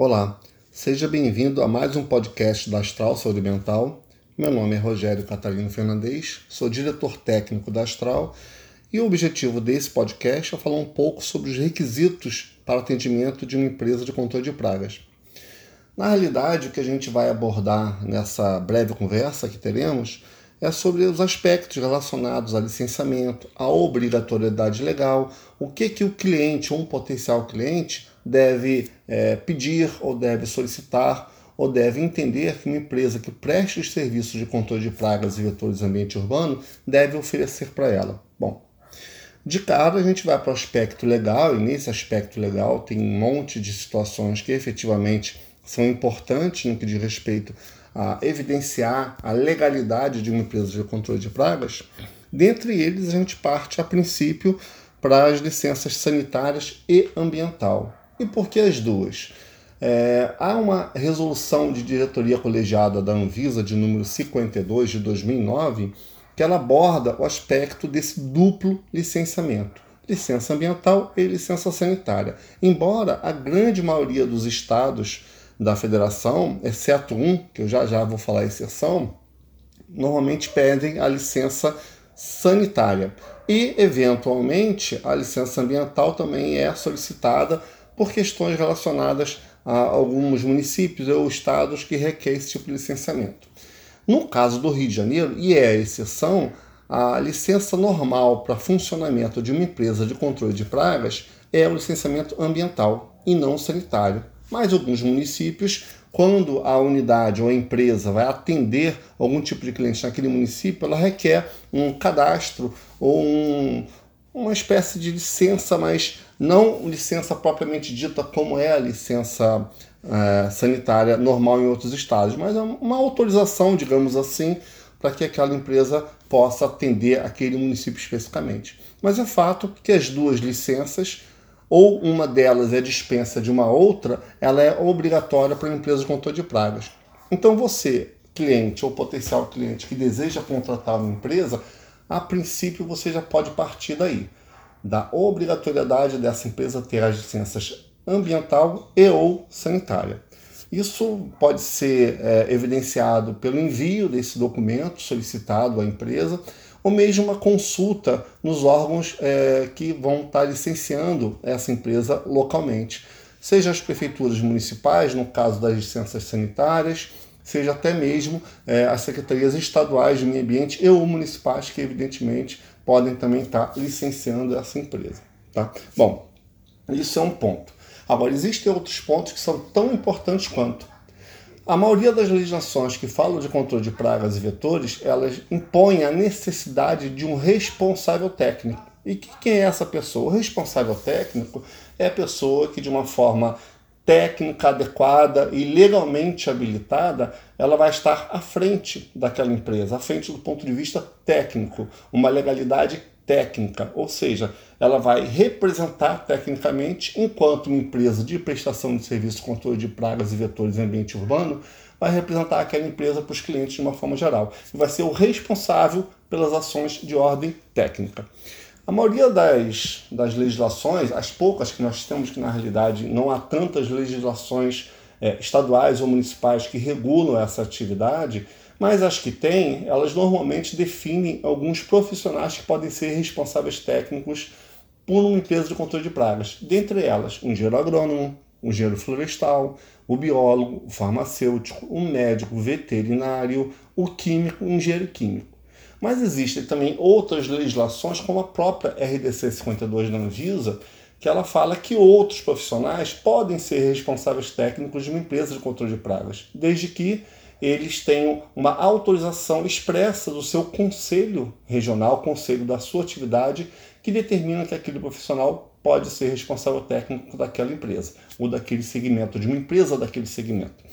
Olá, seja bem-vindo a mais um podcast da Astral Saúde Mental. Meu nome é Rogério Catarino Fernandes, sou diretor técnico da Astral e o objetivo desse podcast é falar um pouco sobre os requisitos para atendimento de uma empresa de controle de pragas. Na realidade, o que a gente vai abordar nessa breve conversa que teremos é sobre os aspectos relacionados a licenciamento, a obrigatoriedade legal, o que, que o cliente ou um potencial cliente deve é, pedir ou deve solicitar ou deve entender que uma empresa que preste os serviços de controle de pragas e vetores ambiente urbano deve oferecer para ela. Bom, de cara a gente vai para o aspecto legal, e nesse aspecto legal tem um monte de situações que efetivamente são importantes no que diz respeito a evidenciar a legalidade de uma empresa de controle de pragas. Dentre eles, a gente parte a princípio para as licenças sanitárias e ambiental. E por que as duas? É, há uma resolução de diretoria colegiada da Anvisa, de número 52 de 2009, que ela aborda o aspecto desse duplo licenciamento, licença ambiental e licença sanitária. Embora a grande maioria dos estados da federação, exceto um, que eu já já vou falar a exceção, normalmente pedem a licença sanitária. E, eventualmente, a licença ambiental também é solicitada por questões relacionadas a alguns municípios ou estados que requer esse tipo de licenciamento. No caso do Rio de Janeiro, e é a exceção, a licença normal para funcionamento de uma empresa de controle de pragas é o licenciamento ambiental e não sanitário. Mas alguns municípios, quando a unidade ou a empresa vai atender algum tipo de cliente naquele município, ela requer um cadastro ou um, uma espécie de licença, mas não licença propriamente dita como é a licença é, sanitária normal em outros estados, mas é uma autorização, digamos assim, para que aquela empresa possa atender aquele município especificamente. Mas é fato que as duas licenças, ou uma delas é dispensa de uma outra, ela é obrigatória para a empresa de controle de pragas. Então você, cliente ou potencial cliente que deseja contratar uma empresa, a princípio você já pode partir daí da obrigatoriedade dessa empresa ter as licenças ambiental e ou sanitária. Isso pode ser é, evidenciado pelo envio desse documento solicitado à empresa ou mesmo uma consulta nos órgãos é, que vão estar licenciando essa empresa localmente, seja as prefeituras municipais, no caso das licenças sanitárias, seja até mesmo é, as secretarias estaduais de meio ambiente e ou municipais, que evidentemente podem também estar licenciando essa empresa. Tá? Bom, isso é um ponto. Agora, existem outros pontos que são tão importantes quanto. A maioria das legislações que falam de controle de pragas e vetores, elas impõem a necessidade de um responsável técnico. E quem é essa pessoa? O responsável técnico é a pessoa que, de uma forma técnica adequada e legalmente habilitada, ela vai estar à frente daquela empresa, à frente do ponto de vista técnico, uma legalidade técnica, ou seja, ela vai representar tecnicamente, enquanto uma empresa de prestação de serviço controle de pragas e vetores em ambiente urbano, vai representar aquela empresa para os clientes de uma forma geral e vai ser o responsável pelas ações de ordem técnica. A maioria das, das legislações, as poucas que nós temos, que na realidade não há tantas legislações é, estaduais ou municipais que regulam essa atividade, mas as que têm, elas normalmente definem alguns profissionais que podem ser responsáveis técnicos por uma empresa de controle de pragas. Dentre elas, um engenheiro agrônomo, um engenheiro florestal, o biólogo, o farmacêutico, o médico, veterinário, o químico, o engenheiro químico. Mas existem também outras legislações, como a própria RDC 52 da Anvisa, que ela fala que outros profissionais podem ser responsáveis técnicos de uma empresa de controle de pragas, desde que eles tenham uma autorização expressa do seu conselho regional, conselho da sua atividade, que determina que aquele profissional pode ser responsável técnico daquela empresa, ou daquele segmento, de uma empresa daquele segmento.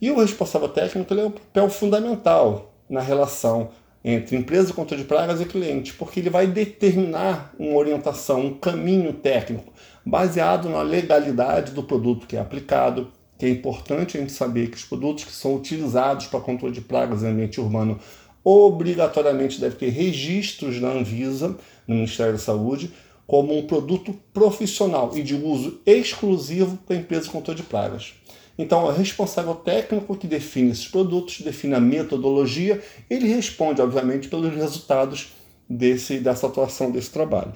E o responsável técnico é um papel fundamental na relação entre empresa de controle de pragas e cliente, porque ele vai determinar uma orientação, um caminho técnico baseado na legalidade do produto que é aplicado, que é importante a gente saber que os produtos que são utilizados para controle de pragas em ambiente urbano obrigatoriamente devem ter registros na Anvisa, no Ministério da Saúde, como um produto profissional e de uso exclusivo para a empresa de controle de pragas. Então, o responsável técnico que define esses produtos, define a metodologia, ele responde, obviamente, pelos resultados desse, dessa atuação, desse trabalho.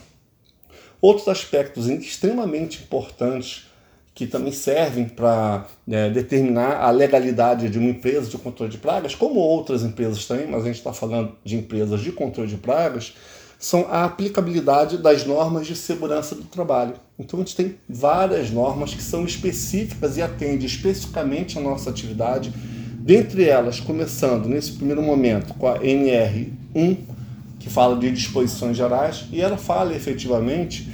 Outros aspectos extremamente importantes que também servem para é, determinar a legalidade de uma empresa de controle de pragas, como outras empresas também, mas a gente está falando de empresas de controle de pragas, são a aplicabilidade das normas de segurança do trabalho. Então a gente tem várias normas que são específicas e atendem especificamente a nossa atividade, dentre elas, começando nesse primeiro momento com a NR1, que fala de disposições gerais, e ela fala efetivamente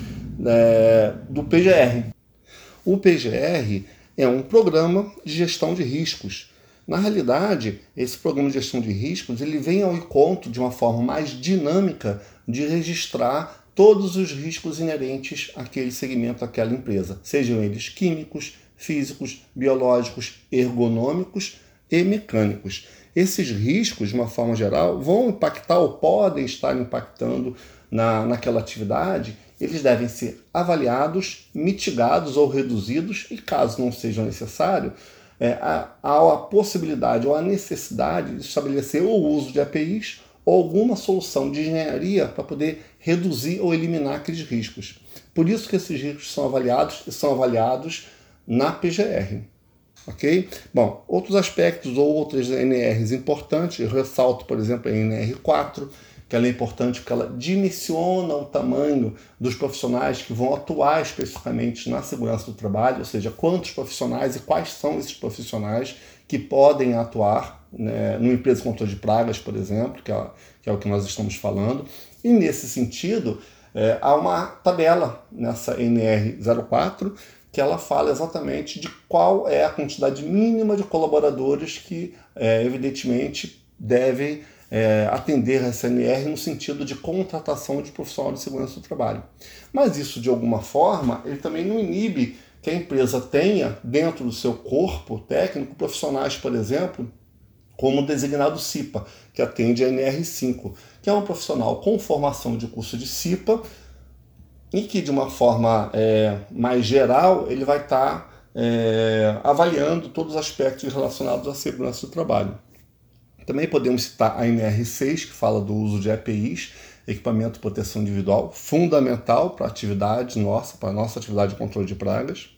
é, do PGR. O PGR é um programa de gestão de riscos. Na realidade, esse programa de gestão de riscos ele vem ao encontro de uma forma mais dinâmica de registrar todos os riscos inerentes àquele segmento, àquela empresa, sejam eles químicos, físicos, biológicos, ergonômicos e mecânicos. Esses riscos, de uma forma geral, vão impactar ou podem estar impactando na, naquela atividade, eles devem ser avaliados, mitigados ou reduzidos, e caso não seja necessário, é, há, há a possibilidade ou a necessidade de estabelecer o uso de APIs ou alguma solução de engenharia para poder reduzir ou eliminar aqueles riscos. Por isso que esses riscos são avaliados e são avaliados na PGR. Ok? Bom, outros aspectos ou outras NRs importantes, eu ressalto, por exemplo, a NR4, que ela é importante porque ela dimensiona o tamanho dos profissionais que vão atuar especificamente na segurança do trabalho, ou seja, quantos profissionais e quais são esses profissionais que podem atuar né, numa empresa de controle de pragas, por exemplo, que é, que é o que nós estamos falando. E nesse sentido, é, há uma tabela nessa NR04 que ela fala exatamente de qual é a quantidade mínima de colaboradores que, é, evidentemente, devem é, atender a SNR no sentido de contratação de profissional de segurança do trabalho. Mas isso, de alguma forma, ele também não inibe que a empresa tenha dentro do seu corpo técnico profissionais, por exemplo, como designado CIPA, que atende a NR5, que é um profissional com formação de curso de CIPA e que, de uma forma é, mais geral, ele vai estar tá, é, avaliando todos os aspectos relacionados à segurança do trabalho. Também podemos citar a NR6, que fala do uso de EPIs, equipamento de proteção individual, fundamental para a atividade nossa, para a nossa atividade de controle de pragas.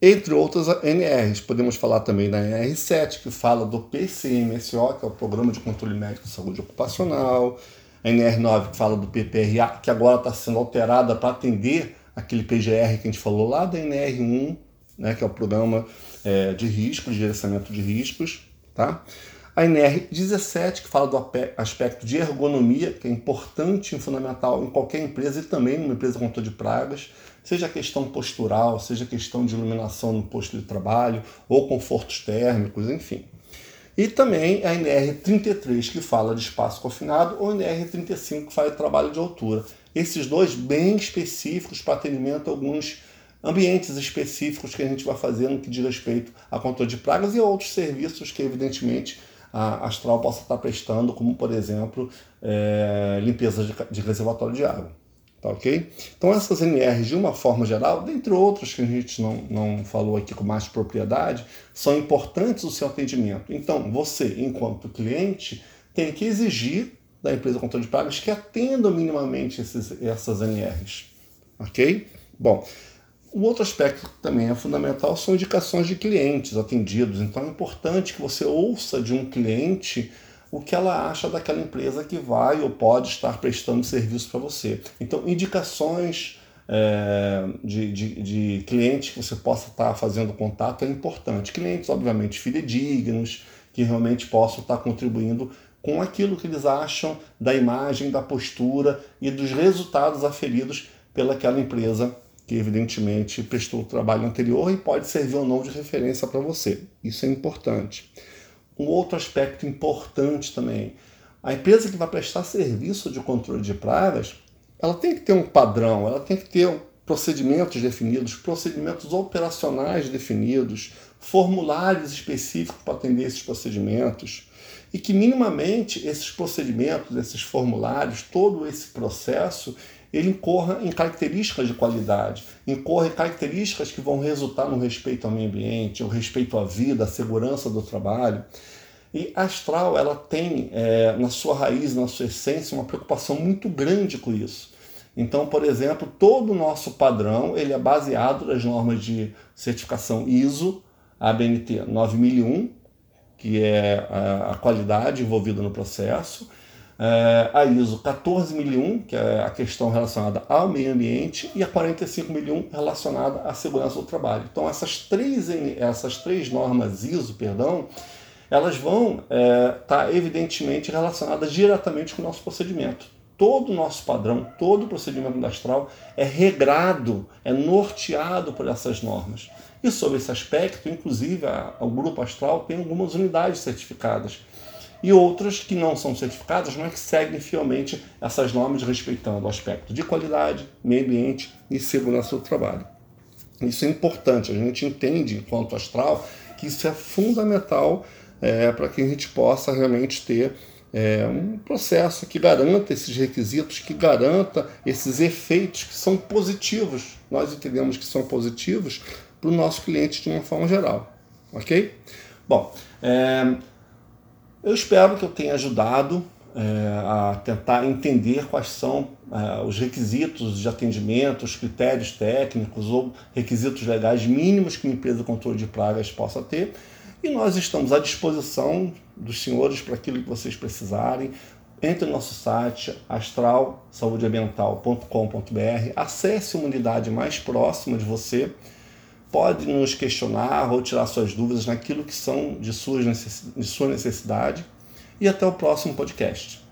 Entre outras NRs, podemos falar também da NR7, que fala do PCMSO, que é o Programa de Controle Médico de Saúde Ocupacional, a NR9, que fala do PPRA, que agora está sendo alterada para atender aquele PGR que a gente falou lá da NR1, né, que é o Programa é, de Riscos, de Gerenciamento de Riscos. Tá? A NR17, que fala do aspecto de ergonomia, que é importante e fundamental em qualquer empresa e também numa empresa com de pragas seja questão postural, seja questão de iluminação no posto de trabalho ou confortos térmicos, enfim. E também a NR33, que fala de espaço confinado, ou a NR35, que fala de trabalho de altura. Esses dois bem específicos para atendimento a alguns ambientes específicos que a gente vai fazer no que diz respeito a controle de pragas e outros serviços que, evidentemente, Astral possa estar prestando, como, por exemplo, é, limpeza de, de reservatório de água. Tá ok? Então essas NRs, de uma forma geral, dentre outras que a gente não, não falou aqui com mais propriedade, são importantes no seu atendimento. Então você, enquanto cliente, tem que exigir da empresa controle de pragas que atenda minimamente esses, essas NRs. Ok? Bom, o outro aspecto que também é fundamental são indicações de clientes atendidos. Então é importante que você ouça de um cliente o que ela acha daquela empresa que vai ou pode estar prestando serviço para você. Então, indicações é, de, de, de clientes que você possa estar fazendo contato é importante. Clientes, obviamente, fidedignos, que realmente possam estar contribuindo com aquilo que eles acham da imagem, da postura e dos resultados aferidos pelaquela empresa que evidentemente prestou o trabalho anterior e pode servir ou não de referência para você. Isso é importante. Um outro aspecto importante também, a empresa que vai prestar serviço de controle de pragas, ela tem que ter um padrão, ela tem que ter procedimentos definidos, procedimentos operacionais definidos, formulários específicos para atender esses procedimentos e que minimamente esses procedimentos, esses formulários, todo esse processo, ele incorra em características de qualidade, incorra em características que vão resultar no respeito ao meio ambiente, o respeito à vida, à segurança do trabalho. E a Astral ela tem é, na sua raiz, na sua essência, uma preocupação muito grande com isso. Então, por exemplo, todo o nosso padrão ele é baseado nas normas de certificação ISO, ABNT 9001, que é a, a qualidade envolvida no processo, é, a ISO 14001, que é a questão relacionada ao meio ambiente, e a 45001 relacionada à segurança do trabalho. Então, essas três, essas três normas ISO, perdão, elas vão estar é, tá evidentemente relacionadas diretamente com o nosso procedimento. Todo o nosso padrão, todo o procedimento da Astral é regrado, é norteado por essas normas. E sobre esse aspecto, inclusive, a, o Grupo Astral tem algumas unidades certificadas e outras que não são certificadas, mas que seguem fielmente essas normas respeitando o aspecto de qualidade, meio ambiente e segurança do trabalho. Isso é importante, a gente entende, enquanto astral, que isso é fundamental é, para que a gente possa realmente ter é, um processo que garanta esses requisitos, que garanta esses efeitos que são positivos. Nós entendemos que são positivos para o nosso cliente de uma forma geral. Ok? Bom, é, eu espero que eu tenha ajudado é, a tentar entender quais são é, os requisitos de atendimento, os critérios técnicos ou requisitos legais mínimos que uma empresa de controle de pragas possa ter. E nós estamos à disposição dos senhores para aquilo que vocês precisarem. Entre no nosso site astralsaudeambiental.com.br, acesse uma unidade mais próxima de você, pode nos questionar ou tirar suas dúvidas naquilo que são de, suas necess... de sua necessidade. E até o próximo podcast.